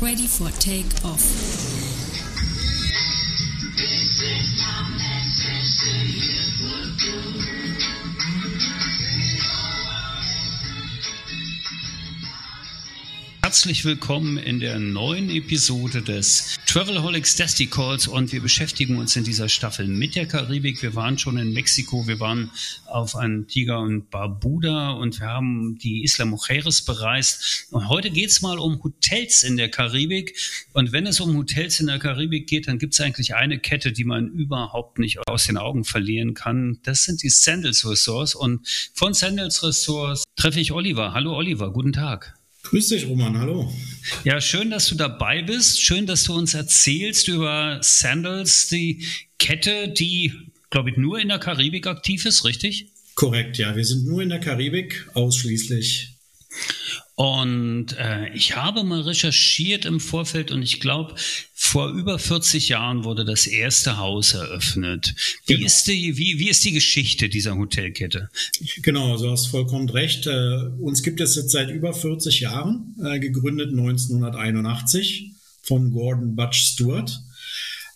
Ready for take Herzlich willkommen in der neuen Episode des Travelholics Dusty Calls und wir beschäftigen uns in dieser Staffel mit der Karibik. Wir waren schon in Mexiko, wir waren auf Antigua und Barbuda und wir haben die Isla Mujeres bereist. Und heute geht es mal um Hotels in der Karibik. Und wenn es um Hotels in der Karibik geht, dann gibt es eigentlich eine Kette, die man überhaupt nicht aus den Augen verlieren kann. Das sind die Sandals Resorts. Und von Sandals Resorts treffe ich Oliver. Hallo Oliver, guten Tag. Grüß dich, Roman, hallo. Ja, schön, dass du dabei bist. Schön, dass du uns erzählst über Sandals, die Kette, die, glaube ich, nur in der Karibik aktiv ist, richtig? Korrekt, ja. Wir sind nur in der Karibik ausschließlich. Und äh, ich habe mal recherchiert im Vorfeld und ich glaube, vor über 40 Jahren wurde das erste Haus eröffnet. Wie, genau. ist, die, wie, wie ist die Geschichte dieser Hotelkette? Genau, du hast vollkommen recht. Äh, uns gibt es jetzt seit über 40 Jahren, äh, gegründet 1981 von Gordon Butch Stewart,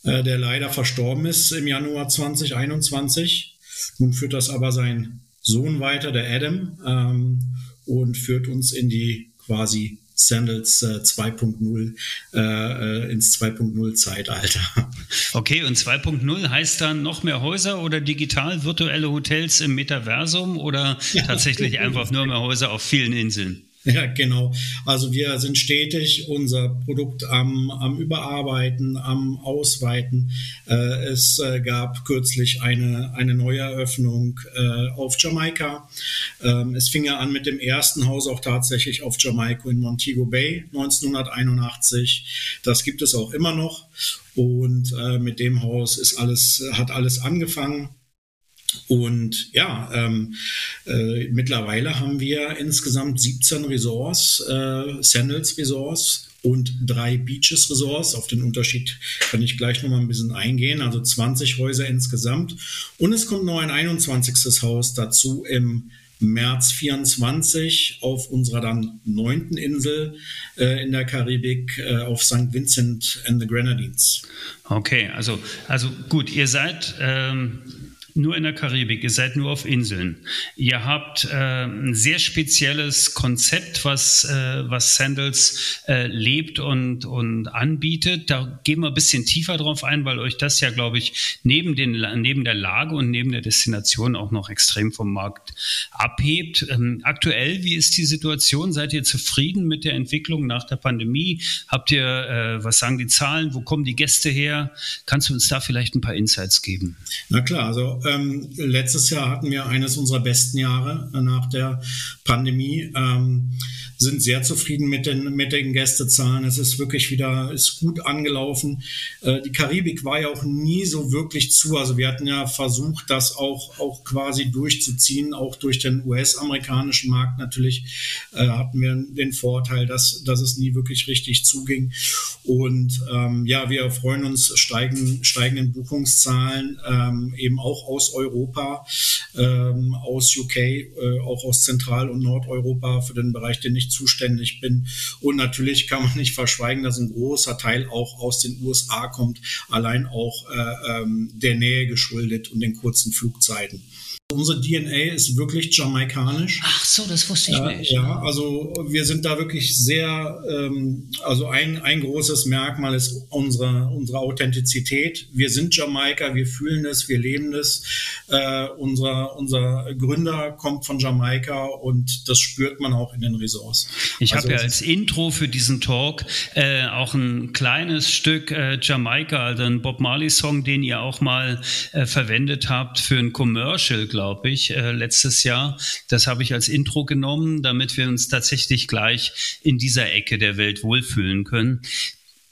äh, der leider verstorben ist im Januar 2021. Nun führt das aber sein Sohn weiter, der Adam. Ähm, und führt uns in die quasi Sandals äh, 2.0 äh, äh, ins 2.0 Zeitalter. Okay, und 2.0 heißt dann noch mehr Häuser oder digital virtuelle Hotels im Metaversum oder ja. tatsächlich einfach nur mehr Häuser auf vielen Inseln? Ja, genau. Also wir sind stetig unser Produkt am, am Überarbeiten, am Ausweiten. Äh, es äh, gab kürzlich eine, eine Neueröffnung äh, auf Jamaika. Ähm, es fing ja an mit dem ersten Haus auch tatsächlich auf Jamaika in Montego Bay 1981. Das gibt es auch immer noch. Und äh, mit dem Haus ist alles, hat alles angefangen. Und ja, ähm, äh, mittlerweile haben wir insgesamt 17 Resorts, äh, Sandals Resorts und drei Beaches Resorts. Auf den Unterschied kann ich gleich noch mal ein bisschen eingehen. Also 20 Häuser insgesamt. Und es kommt noch ein 21. Haus dazu im März 24 auf unserer dann neunten Insel äh, in der Karibik äh, auf St. Vincent and the Grenadines. Okay, also, also gut, ihr seid ähm nur in der Karibik, ihr seid nur auf Inseln. Ihr habt äh, ein sehr spezielles Konzept, was, äh, was Sandals äh, lebt und, und anbietet. Da gehen wir ein bisschen tiefer drauf ein, weil euch das ja, glaube ich, neben, den, neben der Lage und neben der Destination auch noch extrem vom Markt abhebt. Ähm, aktuell, wie ist die Situation? Seid ihr zufrieden mit der Entwicklung nach der Pandemie? Habt ihr, äh, was sagen die Zahlen? Wo kommen die Gäste her? Kannst du uns da vielleicht ein paar Insights geben? Na klar, also ähm, letztes Jahr hatten wir eines unserer besten Jahre nach der Pandemie. Ähm, sind sehr zufrieden mit den, mit den Gästezahlen. Es ist wirklich wieder, ist gut angelaufen. Äh, die Karibik war ja auch nie so wirklich zu. Also wir hatten ja versucht, das auch, auch quasi durchzuziehen, auch durch den US-amerikanischen Markt natürlich äh, hatten wir den Vorteil, dass, dass es nie wirklich richtig zuging. Und ähm, ja, wir freuen uns steigen, steigenden Buchungszahlen, ähm, eben auch aus Europa, ähm, aus UK, äh, auch aus Zentral- und Nordeuropa für den Bereich, den ich zuständig bin. Und natürlich kann man nicht verschweigen, dass ein großer Teil auch aus den USA kommt, allein auch äh, ähm, der Nähe geschuldet und den kurzen Flugzeiten. Unsere DNA ist wirklich jamaikanisch. Ach so, das wusste ich äh, nicht. Ja, also wir sind da wirklich sehr, ähm, also ein, ein großes Merkmal ist unsere, unsere Authentizität. Wir sind Jamaika, wir fühlen es, wir leben es. Äh, unser, unser Gründer kommt von Jamaika und das spürt man auch in den Ressorts. Ich also, habe ja als Intro für diesen Talk äh, auch ein kleines Stück äh, Jamaika, also ein Bob Marley-Song, den ihr auch mal äh, verwendet habt für ein Commercial, glaube glaube ich, äh, letztes Jahr. Das habe ich als Intro genommen, damit wir uns tatsächlich gleich in dieser Ecke der Welt wohlfühlen können.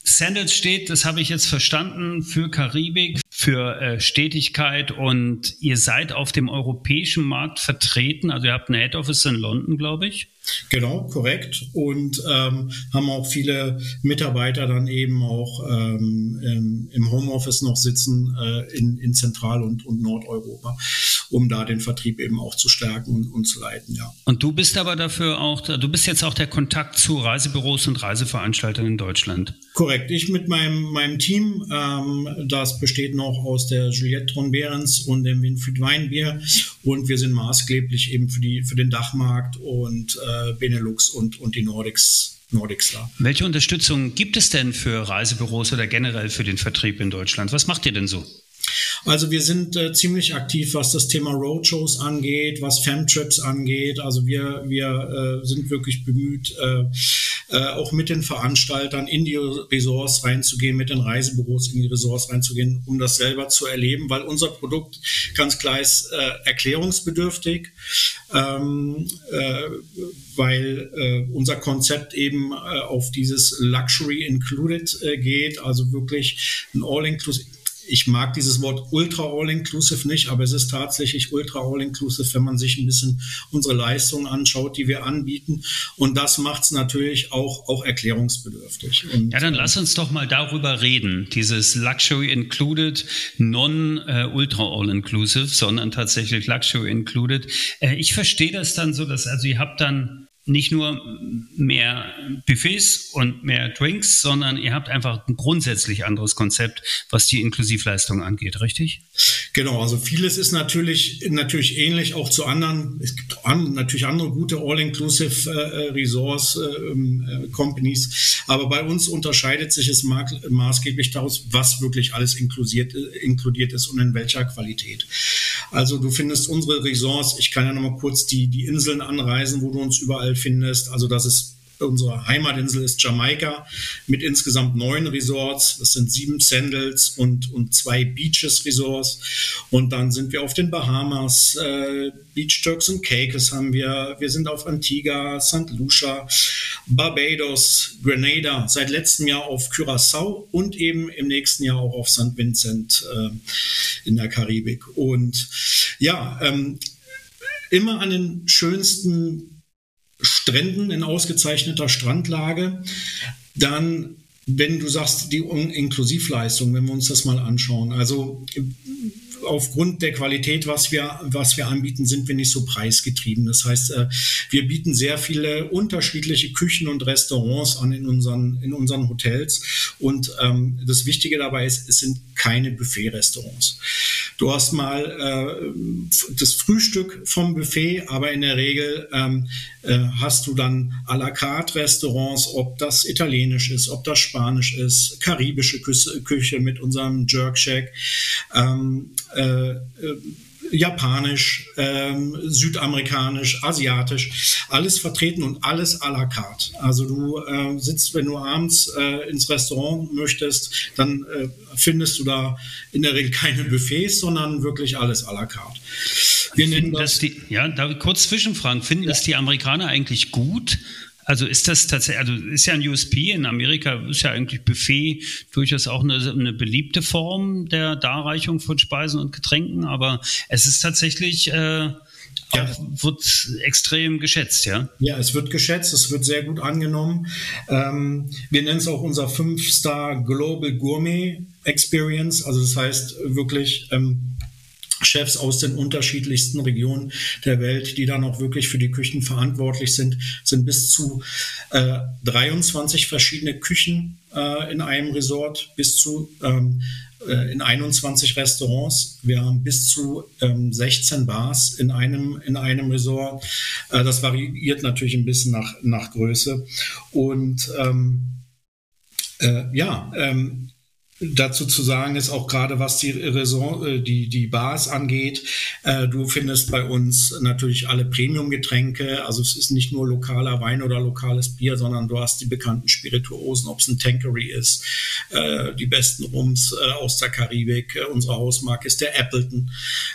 Sandals steht, das habe ich jetzt verstanden, für Karibik, für äh, Stetigkeit und ihr seid auf dem europäischen Markt vertreten. Also ihr habt ein Head Office in London, glaube ich. Genau, korrekt. Und ähm, haben auch viele Mitarbeiter dann eben auch ähm, im Homeoffice noch sitzen äh, in, in Zentral- und, und Nordeuropa, um da den Vertrieb eben auch zu stärken und, und zu leiten, ja. Und du bist aber dafür auch, du bist jetzt auch der Kontakt zu Reisebüros und Reiseveranstaltern in Deutschland. Korrekt. Ich mit meinem, meinem Team, ähm, das besteht noch aus der Juliette Tron-Behrens und dem Winfried Weinbier und wir sind maßgeblich eben für, die, für den Dachmarkt und äh, äh, Benelux und, und die Nordics Nordics da. Welche Unterstützung gibt es denn für Reisebüros oder generell für den Vertrieb in Deutschland? Was macht ihr denn so? Also wir sind äh, ziemlich aktiv, was das Thema Roadshows angeht, was Femtrips angeht. Also wir, wir äh, sind wirklich bemüht, äh, äh, auch mit den Veranstaltern in die Ressorts reinzugehen, mit den Reisebüros in die Ressorts reinzugehen, um das selber zu erleben, weil unser Produkt ganz klar ist äh, erklärungsbedürftig, ähm, äh, weil äh, unser Konzept eben äh, auf dieses Luxury Included äh, geht, also wirklich ein All-Inclusive ich mag dieses Wort Ultra All-Inclusive nicht, aber es ist tatsächlich Ultra All-Inclusive, wenn man sich ein bisschen unsere Leistungen anschaut, die wir anbieten. Und das macht es natürlich auch, auch erklärungsbedürftig. Und, ja, dann lass uns doch mal darüber reden. Dieses Luxury Included, non-Ultra äh, All-Inclusive, sondern tatsächlich Luxury Included. Äh, ich verstehe das dann so, dass also ihr habt dann nicht nur mehr Buffets und mehr Drinks, sondern ihr habt einfach ein grundsätzlich anderes Konzept, was die Inklusivleistung angeht, richtig? Genau, also vieles ist natürlich, natürlich ähnlich auch zu anderen. Es gibt an, natürlich andere gute All-Inclusive äh, Resource äh, ähm, äh, Companies, aber bei uns unterscheidet sich es ma maßgeblich daraus, was wirklich alles inkludiert, äh, inkludiert ist und in welcher Qualität. Also du findest unsere Resorts, ich kann ja nochmal kurz die, die Inseln anreisen, wo du uns überall findest. Also das ist unsere Heimatinsel ist Jamaika mit insgesamt neun Resorts. Das sind sieben Sandals und, und zwei Beaches Resorts. Und dann sind wir auf den Bahamas, äh, Beach Turks und Caicos haben wir. Wir sind auf Antigua, St. Lucia, Barbados, Grenada, seit letztem Jahr auf Curacao und eben im nächsten Jahr auch auf St. Vincent äh, in der Karibik. Und ja, ähm, immer an den schönsten Stränden in ausgezeichneter Strandlage. Dann, wenn du sagst, die Inklusivleistung, wenn wir uns das mal anschauen. Also aufgrund der Qualität, was wir, was wir anbieten, sind wir nicht so preisgetrieben. Das heißt, äh, wir bieten sehr viele unterschiedliche Küchen und Restaurants an in unseren, in unseren Hotels. Und ähm, das Wichtige dabei ist, es sind keine Buffet-Restaurants. Du hast mal äh, das Frühstück vom Buffet, aber in der Regel ähm, äh, hast du dann à la carte Restaurants, ob das italienisch ist, ob das spanisch ist, karibische Küche mit unserem Jerk Shack. Ähm, äh, äh, japanisch, ähm, südamerikanisch, asiatisch, alles vertreten und alles à la carte. Also du äh, sitzt, wenn du abends äh, ins Restaurant möchtest, dann äh, findest du da in der Regel keine Buffets, sondern wirklich alles à la carte. Wir nennen das, die, ja, da kurz zwischenfragen, finden ja. das die Amerikaner eigentlich gut? Also ist das tatsächlich, also ist ja ein USP in Amerika, ist ja eigentlich Buffet durchaus auch eine, eine beliebte Form der Darreichung von Speisen und Getränken, aber es ist tatsächlich äh, ja. Auch, wird extrem geschätzt, ja? Ja, es wird geschätzt, es wird sehr gut angenommen. Ähm, wir nennen es auch unser 5-Star Global Gourmet Experience. Also das heißt wirklich ähm, Chefs aus den unterschiedlichsten Regionen der Welt, die dann auch wirklich für die Küchen verantwortlich sind, sind bis zu äh, 23 verschiedene Küchen äh, in einem Resort, bis zu ähm, äh, in 21 Restaurants. Wir haben bis zu ähm, 16 Bars in einem, in einem Resort. Äh, das variiert natürlich ein bisschen nach, nach Größe. Und ähm, äh, ja, ähm, dazu zu sagen ist, auch gerade was die, Raison, äh, die, die Bars angeht, äh, du findest bei uns natürlich alle Premium-Getränke. Also es ist nicht nur lokaler Wein oder lokales Bier, sondern du hast die bekannten Spirituosen, ob es ein Tankery ist, äh, die besten Rums äh, aus der Karibik. Äh, unsere Hausmarke ist der Appleton,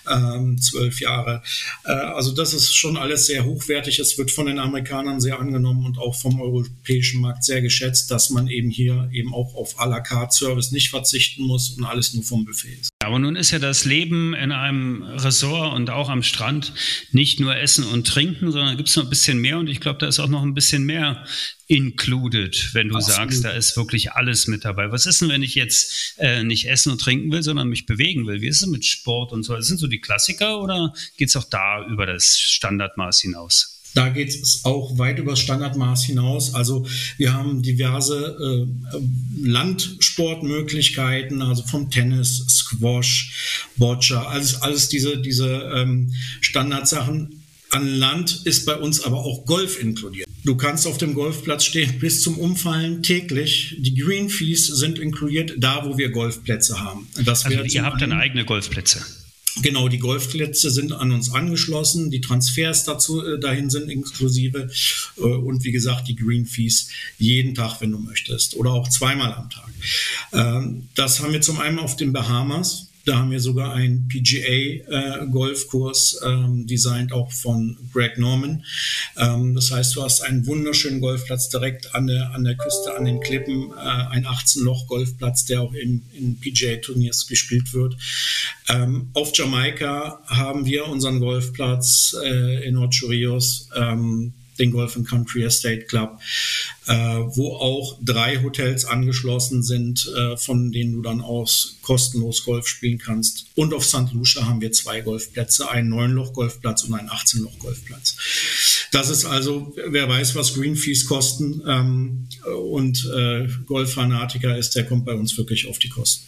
ähm, zwölf Jahre. Äh, also das ist schon alles sehr hochwertig. Es wird von den Amerikanern sehr angenommen und auch vom europäischen Markt sehr geschätzt, dass man eben hier eben auch auf à la carte Service nicht verzichten muss und alles nur vom Buffet ist. Aber nun ist ja das Leben in einem Resort und auch am Strand nicht nur Essen und Trinken, sondern gibt es noch ein bisschen mehr und ich glaube, da ist auch noch ein bisschen mehr included, wenn du Absolut. sagst, da ist wirklich alles mit dabei. Was ist denn, wenn ich jetzt äh, nicht essen und trinken will, sondern mich bewegen will? Wie ist es mit Sport und so? Das sind so die Klassiker oder geht es auch da über das Standardmaß hinaus? Da geht es auch weit über das Standardmaß hinaus. Also wir haben diverse äh, Landsportmöglichkeiten, also vom Tennis, Squash, Boccia, alles, alles diese, diese ähm, Standardsachen. An Land ist bei uns aber auch Golf inkludiert. Du kannst auf dem Golfplatz stehen bis zum Umfallen täglich. Die Green Fees sind inkludiert da, wo wir Golfplätze haben. Das also ihr habt dann eigene Golfplätze. Genau, die Golfplätze sind an uns angeschlossen, die Transfers dazu äh, dahin sind inklusive äh, und wie gesagt die Green Fees jeden Tag, wenn du möchtest, oder auch zweimal am Tag. Ähm, das haben wir zum einen auf den Bahamas. Da haben wir sogar einen PGA-Golfkurs, äh, ähm, designt auch von Greg Norman. Ähm, das heißt, du hast einen wunderschönen Golfplatz direkt an der, an der Küste, an den Klippen, äh, ein 18-Loch-Golfplatz, der auch in, in PGA-Turniers gespielt wird. Ähm, auf Jamaika haben wir unseren Golfplatz äh, in Ocho Rios. Ähm, den Golf and Country Estate Club, äh, wo auch drei Hotels angeschlossen sind, äh, von denen du dann aus kostenlos Golf spielen kannst. Und auf St. Lucia haben wir zwei Golfplätze, einen 9-Loch-Golfplatz und einen 18-Loch-Golfplatz. Das ist also, wer weiß, was Green Fees kosten ähm, und äh, Golffanatiker ist, der kommt bei uns wirklich auf die Kosten.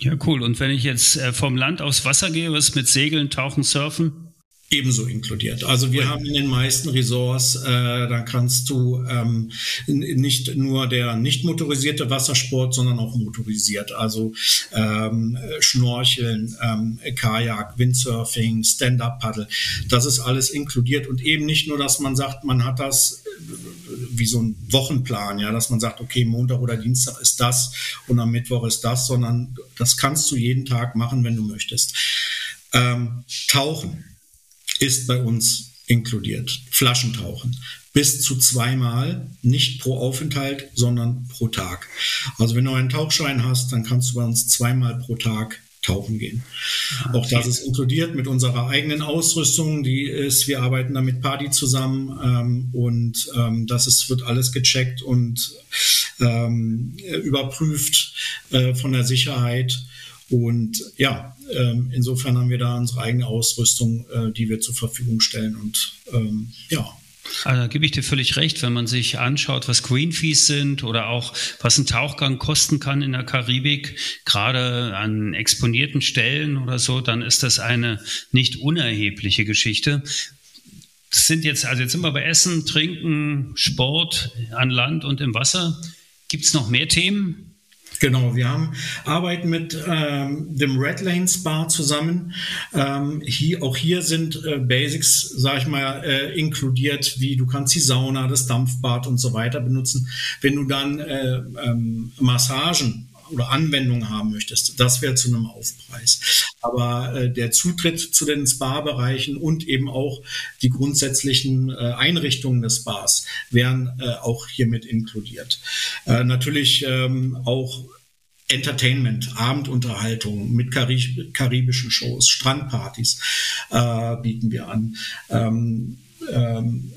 Ja, cool. Und wenn ich jetzt äh, vom Land aufs Wasser gehe, was mit Segeln, Tauchen, Surfen? Ebenso inkludiert. Also wir haben in den meisten Resorts, äh, da kannst du ähm, nicht nur der nicht motorisierte Wassersport, sondern auch motorisiert. Also ähm, Schnorcheln, ähm, Kajak, Windsurfing, Stand-up-Paddle. Das ist alles inkludiert und eben nicht nur, dass man sagt, man hat das äh, wie so ein Wochenplan, ja, dass man sagt, okay, Montag oder Dienstag ist das und am Mittwoch ist das, sondern das kannst du jeden Tag machen, wenn du möchtest. Ähm, tauchen ist bei uns inkludiert. Flaschentauchen. Bis zu zweimal, nicht pro Aufenthalt, sondern pro Tag. Also wenn du einen Tauchschein hast, dann kannst du bei uns zweimal pro Tag tauchen gehen. Okay. Auch das ist inkludiert mit unserer eigenen Ausrüstung, die ist, wir arbeiten da mit Party zusammen ähm, und ähm, das ist, wird alles gecheckt und ähm, überprüft äh, von der Sicherheit. Und ja, ähm, insofern haben wir da unsere eigene Ausrüstung, äh, die wir zur Verfügung stellen. Und ähm, ja, also da gebe ich dir völlig recht, wenn man sich anschaut, was Green Fees sind oder auch was ein Tauchgang kosten kann in der Karibik, gerade an exponierten Stellen oder so, dann ist das eine nicht unerhebliche Geschichte. Das sind jetzt, also jetzt sind wir bei Essen, Trinken, Sport an Land und im Wasser. Gibt es noch mehr Themen? Genau, wir haben arbeiten mit ähm, dem Red Lane Spa zusammen. Ähm, hier, auch hier sind äh, Basics, sag ich mal, äh, inkludiert, wie du kannst die Sauna, das Dampfbad und so weiter benutzen. Wenn du dann äh, ähm, Massagen oder Anwendungen haben möchtest, das wäre zu einem Aufpreis. Aber äh, der Zutritt zu den Spa-Bereichen und eben auch die grundsätzlichen äh, Einrichtungen des Spas wären äh, auch hiermit inkludiert. Äh, natürlich ähm, auch Entertainment, Abendunterhaltung mit Karib karibischen Shows, Strandpartys äh, bieten wir an. Ähm, ähm,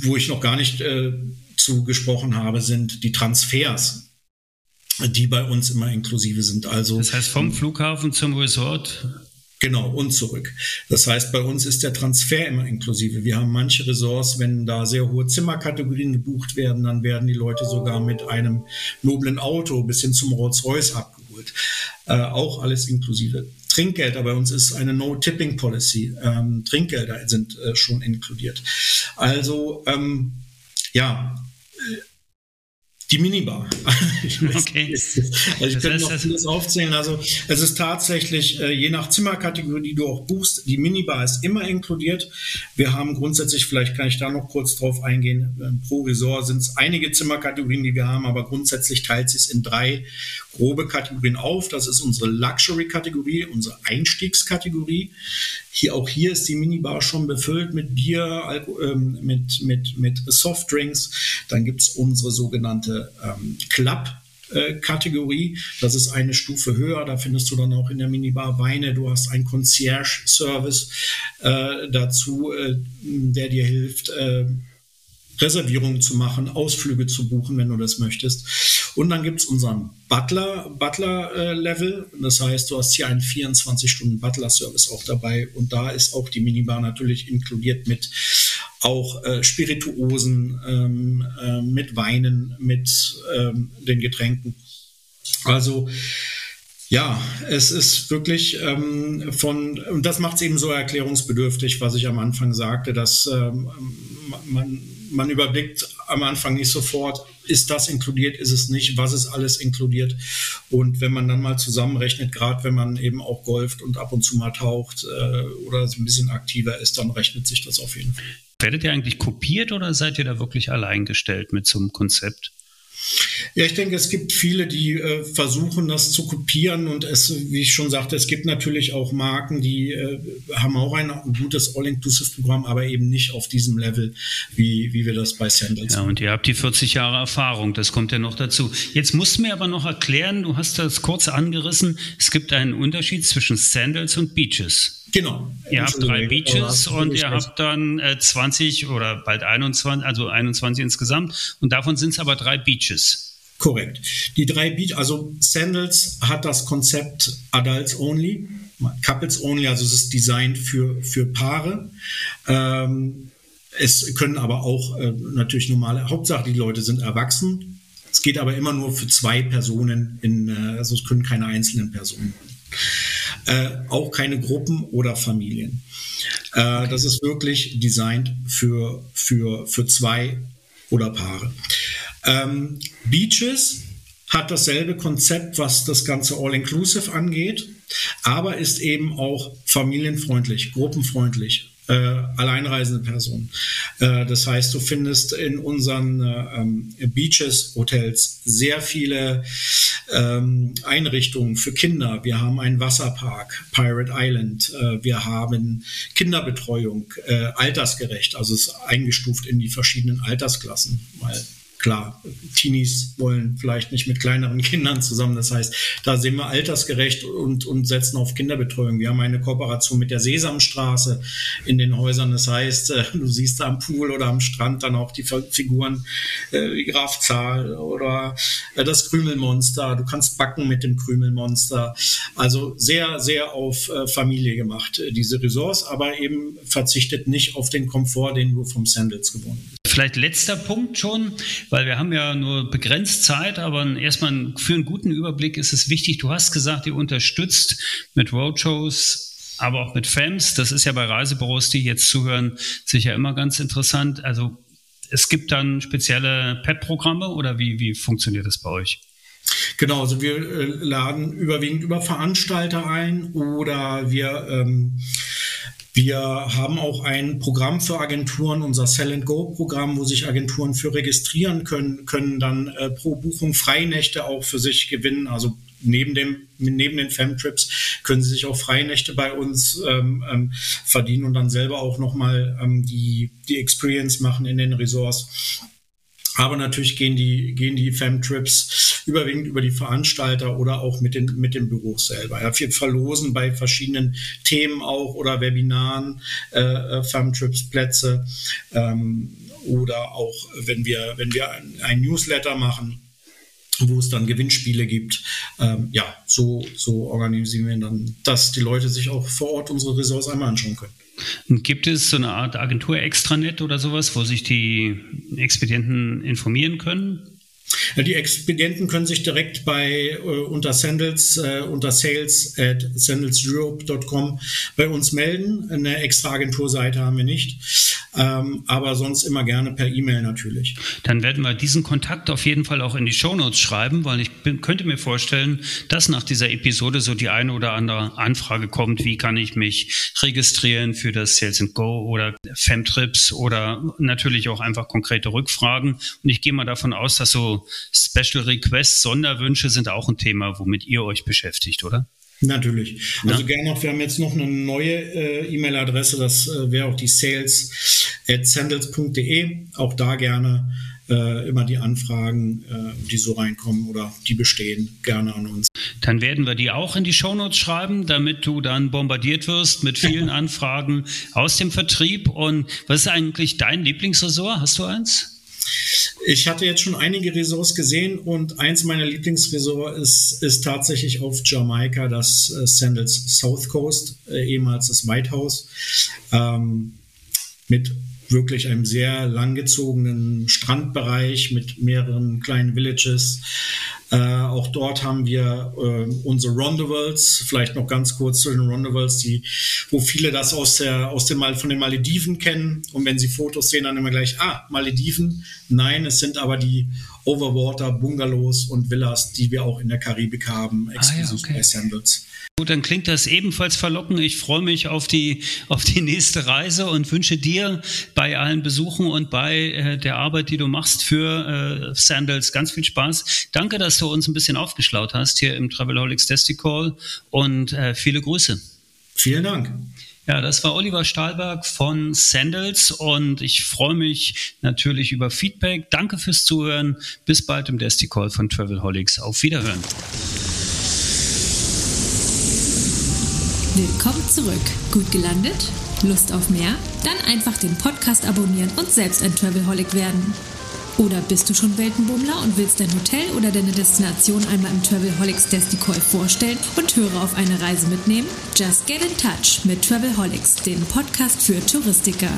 wo ich noch gar nicht äh, zu gesprochen habe, sind die Transfers, die bei uns immer inklusive sind. Also das heißt vom Flughafen zum Resort Genau, und zurück. Das heißt, bei uns ist der Transfer immer inklusive. Wir haben manche Ressorts, wenn da sehr hohe Zimmerkategorien gebucht werden, dann werden die Leute sogar mit einem noblen Auto bis hin zum Rolls-Royce abgeholt. Äh, auch alles inklusive. Trinkgelder bei uns ist eine No-Tipping-Policy. Ähm, Trinkgelder sind äh, schon inkludiert. Also, ähm, ja, Die Minibar. okay. also ich könnte noch vieles aufzählen. Also es ist tatsächlich, äh, je nach Zimmerkategorie, die du auch buchst, die Minibar ist immer inkludiert. Wir haben grundsätzlich, vielleicht kann ich da noch kurz drauf eingehen, äh, pro Resort sind es einige Zimmerkategorien, die wir haben, aber grundsätzlich teilt sich es in drei grobe Kategorien auf. Das ist unsere Luxury-Kategorie, unsere Einstiegskategorie. Hier, auch hier ist die Minibar schon befüllt mit Bier, Alko ähm, mit, mit, mit Softdrinks. Dann gibt es unsere sogenannte ähm, Club. Kategorie. Das ist eine Stufe höher. Da findest du dann auch in der Minibar Weine. Du hast einen Concierge-Service äh, dazu, äh, der dir hilft, äh, Reservierungen zu machen, Ausflüge zu buchen, wenn du das möchtest. Und dann gibt es unseren Butler, Butler-Level. Äh, das heißt, du hast hier einen 24-Stunden-Butler-Service auch dabei. Und da ist auch die Minibar natürlich inkludiert mit auch äh, Spirituosen, ähm, äh, mit Weinen, mit ähm, den Getränken. Also ja, es ist wirklich ähm, von, und das macht es eben so erklärungsbedürftig, was ich am Anfang sagte, dass ähm, man, man überblickt am Anfang nicht sofort, ist das inkludiert, ist es nicht, was ist alles inkludiert. Und wenn man dann mal zusammenrechnet, gerade wenn man eben auch golft und ab und zu mal taucht äh, oder ein bisschen aktiver ist, dann rechnet sich das auf jeden Fall. Werdet ihr eigentlich kopiert oder seid ihr da wirklich alleingestellt mit so einem Konzept? Ja, ich denke, es gibt viele, die äh, versuchen, das zu kopieren. Und es, wie ich schon sagte, es gibt natürlich auch Marken, die äh, haben auch ein gutes All-Inclusive-Programm, aber eben nicht auf diesem Level, wie, wie wir das bei Sandals Ja, und ihr habt die 40 Jahre Erfahrung, das kommt ja noch dazu. Jetzt musst du mir aber noch erklären, du hast das kurz angerissen, es gibt einen Unterschied zwischen Sandals und Beaches. Genau. Ihr habt drei Beaches und ihr habt dann äh, 20 oder bald 21, also 21 insgesamt. Und davon sind es aber drei Beaches. Korrekt. Die drei Beaches, also Sandals hat das Konzept Adults Only, Couples Only, also es ist designt für, für Paare. Ähm, es können aber auch äh, natürlich normale, Hauptsache die Leute sind erwachsen. Es geht aber immer nur für zwei Personen, in, äh, also es können keine einzelnen Personen äh, auch keine Gruppen oder Familien. Äh. Das ist wirklich designt für, für, für zwei oder Paare. Ähm, Beaches hat dasselbe Konzept, was das ganze All-Inclusive angeht, aber ist eben auch familienfreundlich, gruppenfreundlich äh, alleinreisende Personen. Äh, das heißt, du findest in unseren äh, ähm, Beaches, Hotels sehr viele ähm, Einrichtungen für Kinder. Wir haben einen Wasserpark, Pirate Island. Äh, wir haben Kinderbetreuung, äh, altersgerecht, also es ist eingestuft in die verschiedenen Altersklassen, weil klar, Teenies wollen vielleicht nicht mit kleineren Kindern zusammen. Das heißt, da sind wir altersgerecht und, und setzen auf Kinderbetreuung. Wir haben eine Kooperation mit der Sesamstraße in den Häusern. Das heißt, äh, du siehst am Pool oder am Strand dann auch die Figuren, äh, Graf Zahl oder äh, das Krümelmonster. Du kannst backen mit dem Krümelmonster. Also sehr, sehr auf Familie gemacht, diese Ressorts, aber eben verzichtet nicht auf den Komfort, den du vom Sandals gewonnen bist. Vielleicht letzter Punkt schon, weil wir haben ja nur begrenzt Zeit, aber erstmal für einen guten Überblick ist es wichtig. Du hast gesagt, ihr unterstützt mit Roadshows, aber auch mit FAMs. Das ist ja bei Reisebüros, die jetzt zuhören, sicher immer ganz interessant. Also es gibt dann spezielle PET-Programme oder wie, wie funktioniert das bei euch? Genau, also wir äh, laden überwiegend über Veranstalter ein oder wir ähm, wir haben auch ein Programm für Agenturen, unser Sell and Go Programm, wo sich Agenturen für registrieren können, können dann äh, pro Buchung Freinächte auch für sich gewinnen. Also neben dem neben den Femtrips können sie sich auch Freinächte bei uns ähm, ähm, verdienen und dann selber auch nochmal ähm, die die Experience machen in den Resorts. Aber natürlich gehen die, gehen die Femtrips überwiegend über die Veranstalter oder auch mit den, mit den Büros selber. Ja, wir verlosen bei verschiedenen Themen auch oder Webinaren äh, äh Femtrips Plätze ähm, oder auch wenn wir, wenn wir ein, ein Newsletter machen, wo es dann Gewinnspiele gibt. Ähm, ja, so, so organisieren wir dann, dass die Leute sich auch vor Ort unsere Ressorts einmal anschauen können. Gibt es so eine Art Agentur-Extranet oder sowas, wo sich die Expedienten informieren können? Die Expedienten können sich direkt bei äh, unter Sandals äh, unter sales at sandalseurope.com bei uns melden. Eine extra Agenturseite haben wir nicht, ähm, aber sonst immer gerne per E-Mail natürlich. Dann werden wir diesen Kontakt auf jeden Fall auch in die Shownotes schreiben, weil ich bin, könnte mir vorstellen, dass nach dieser Episode so die eine oder andere Anfrage kommt, wie kann ich mich registrieren für das Sales and Go oder Femtrips oder natürlich auch einfach konkrete Rückfragen. Und ich gehe mal davon aus, dass so Special Requests, Sonderwünsche sind auch ein Thema, womit ihr euch beschäftigt, oder? Natürlich. Also ja. gerne noch, wir haben jetzt noch eine neue äh, E-Mail-Adresse, das äh, wäre auch die sales at sandals.de. Auch da gerne äh, immer die Anfragen, äh, die so reinkommen oder die bestehen, gerne an uns. Dann werden wir die auch in die Shownotes schreiben, damit du dann bombardiert wirst mit vielen Anfragen aus dem Vertrieb. Und was ist eigentlich dein Lieblingsressort? Hast du eins? Ich hatte jetzt schon einige Resorts gesehen und eins meiner Lieblingsresorts ist, ist tatsächlich auf Jamaika das äh, Sandals South Coast, äh, ehemals das White House, ähm, mit wirklich einem sehr langgezogenen Strandbereich mit mehreren kleinen Villages. Äh, auch dort haben wir äh, unsere Rondevals, vielleicht noch ganz kurz zu den Rondevals, die, wo viele das aus der, aus dem Mal von den Malediven kennen. Und wenn sie Fotos sehen, dann immer gleich, ah, Malediven. Nein, es sind aber die Overwater Bungalows und Villas, die wir auch in der Karibik haben, exklusiv ah, ja, okay. bei Sandals. Gut, dann klingt das ebenfalls verlockend. Ich freue mich auf die, auf die nächste Reise und wünsche dir bei allen Besuchen und bei äh, der Arbeit, die du machst für äh, Sandals, ganz viel Spaß. Danke, dass du uns ein bisschen aufgeschlaut hast hier im Travelholics Testicall und äh, viele Grüße. Vielen Dank. Ja, das war Oliver Stahlberg von Sandals und ich freue mich natürlich über Feedback. Danke fürs Zuhören. Bis bald im Desticall von Travelholics. Auf Wiederhören. Willkommen zurück. Gut gelandet? Lust auf mehr? Dann einfach den Podcast abonnieren und selbst ein Travelholic werden. Oder bist du schon Weltenbummler und willst dein Hotel oder deine Destination einmal im Travelholics Decoy vorstellen und Hörer auf eine Reise mitnehmen? Just get in touch mit Travelholics, dem Podcast für Touristiker.